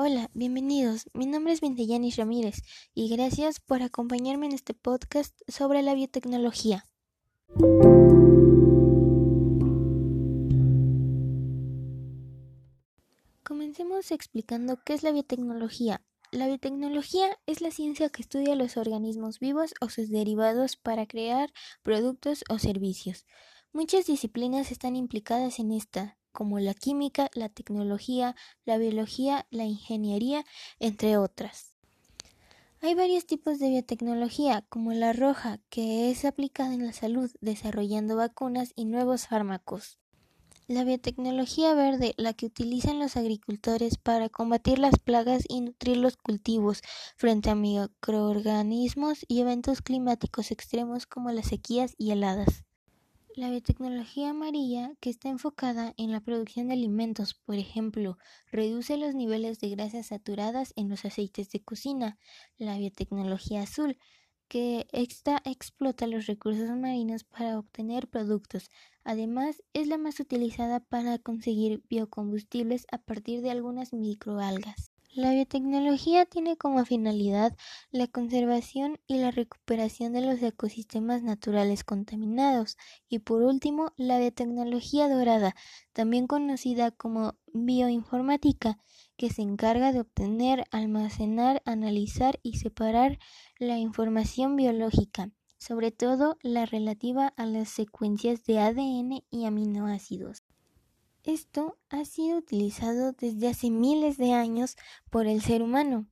Hola, bienvenidos. Mi nombre es Vinteyanis Ramírez y gracias por acompañarme en este podcast sobre la biotecnología. Comencemos explicando qué es la biotecnología. La biotecnología es la ciencia que estudia los organismos vivos o sus derivados para crear productos o servicios. Muchas disciplinas están implicadas en esta, como la química, la tecnología, la biología, la ingeniería, entre otras. Hay varios tipos de biotecnología, como la roja, que es aplicada en la salud, desarrollando vacunas y nuevos fármacos. La biotecnología verde, la que utilizan los agricultores para combatir las plagas y nutrir los cultivos frente a microorganismos y eventos climáticos extremos como las sequías y heladas. La biotecnología amarilla, que está enfocada en la producción de alimentos, por ejemplo, reduce los niveles de grasas saturadas en los aceites de cocina. La biotecnología azul, que explota los recursos marinos para obtener productos. Además, es la más utilizada para conseguir biocombustibles a partir de algunas microalgas. La biotecnología tiene como finalidad la conservación y la recuperación de los ecosistemas naturales contaminados y por último la biotecnología dorada, también conocida como bioinformática, que se encarga de obtener, almacenar, analizar y separar la información biológica, sobre todo la relativa a las secuencias de ADN y aminoácidos. Esto ha sido utilizado desde hace miles de años por el ser humano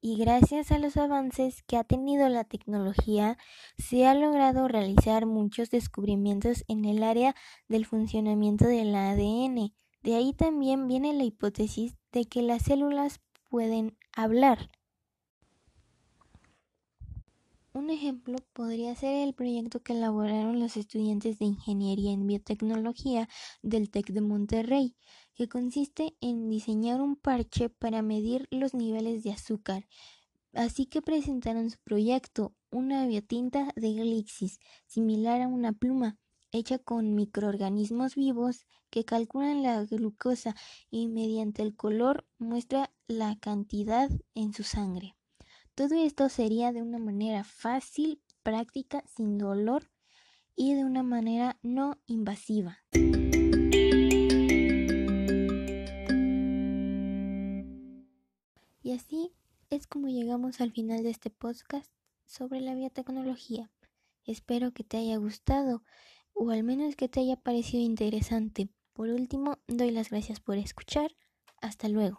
y gracias a los avances que ha tenido la tecnología se ha logrado realizar muchos descubrimientos en el área del funcionamiento del ADN. De ahí también viene la hipótesis de que las células pueden hablar. Un ejemplo podría ser el proyecto que elaboraron los estudiantes de Ingeniería en Biotecnología del TEC de Monterrey, que consiste en diseñar un parche para medir los niveles de azúcar. Así que presentaron su proyecto, una biotinta de Glixis, similar a una pluma, hecha con microorganismos vivos que calculan la glucosa y mediante el color muestra la cantidad en su sangre. Todo esto sería de una manera fácil, práctica, sin dolor y de una manera no invasiva. Y así es como llegamos al final de este podcast sobre la biotecnología. Espero que te haya gustado o al menos que te haya parecido interesante. Por último, doy las gracias por escuchar. Hasta luego.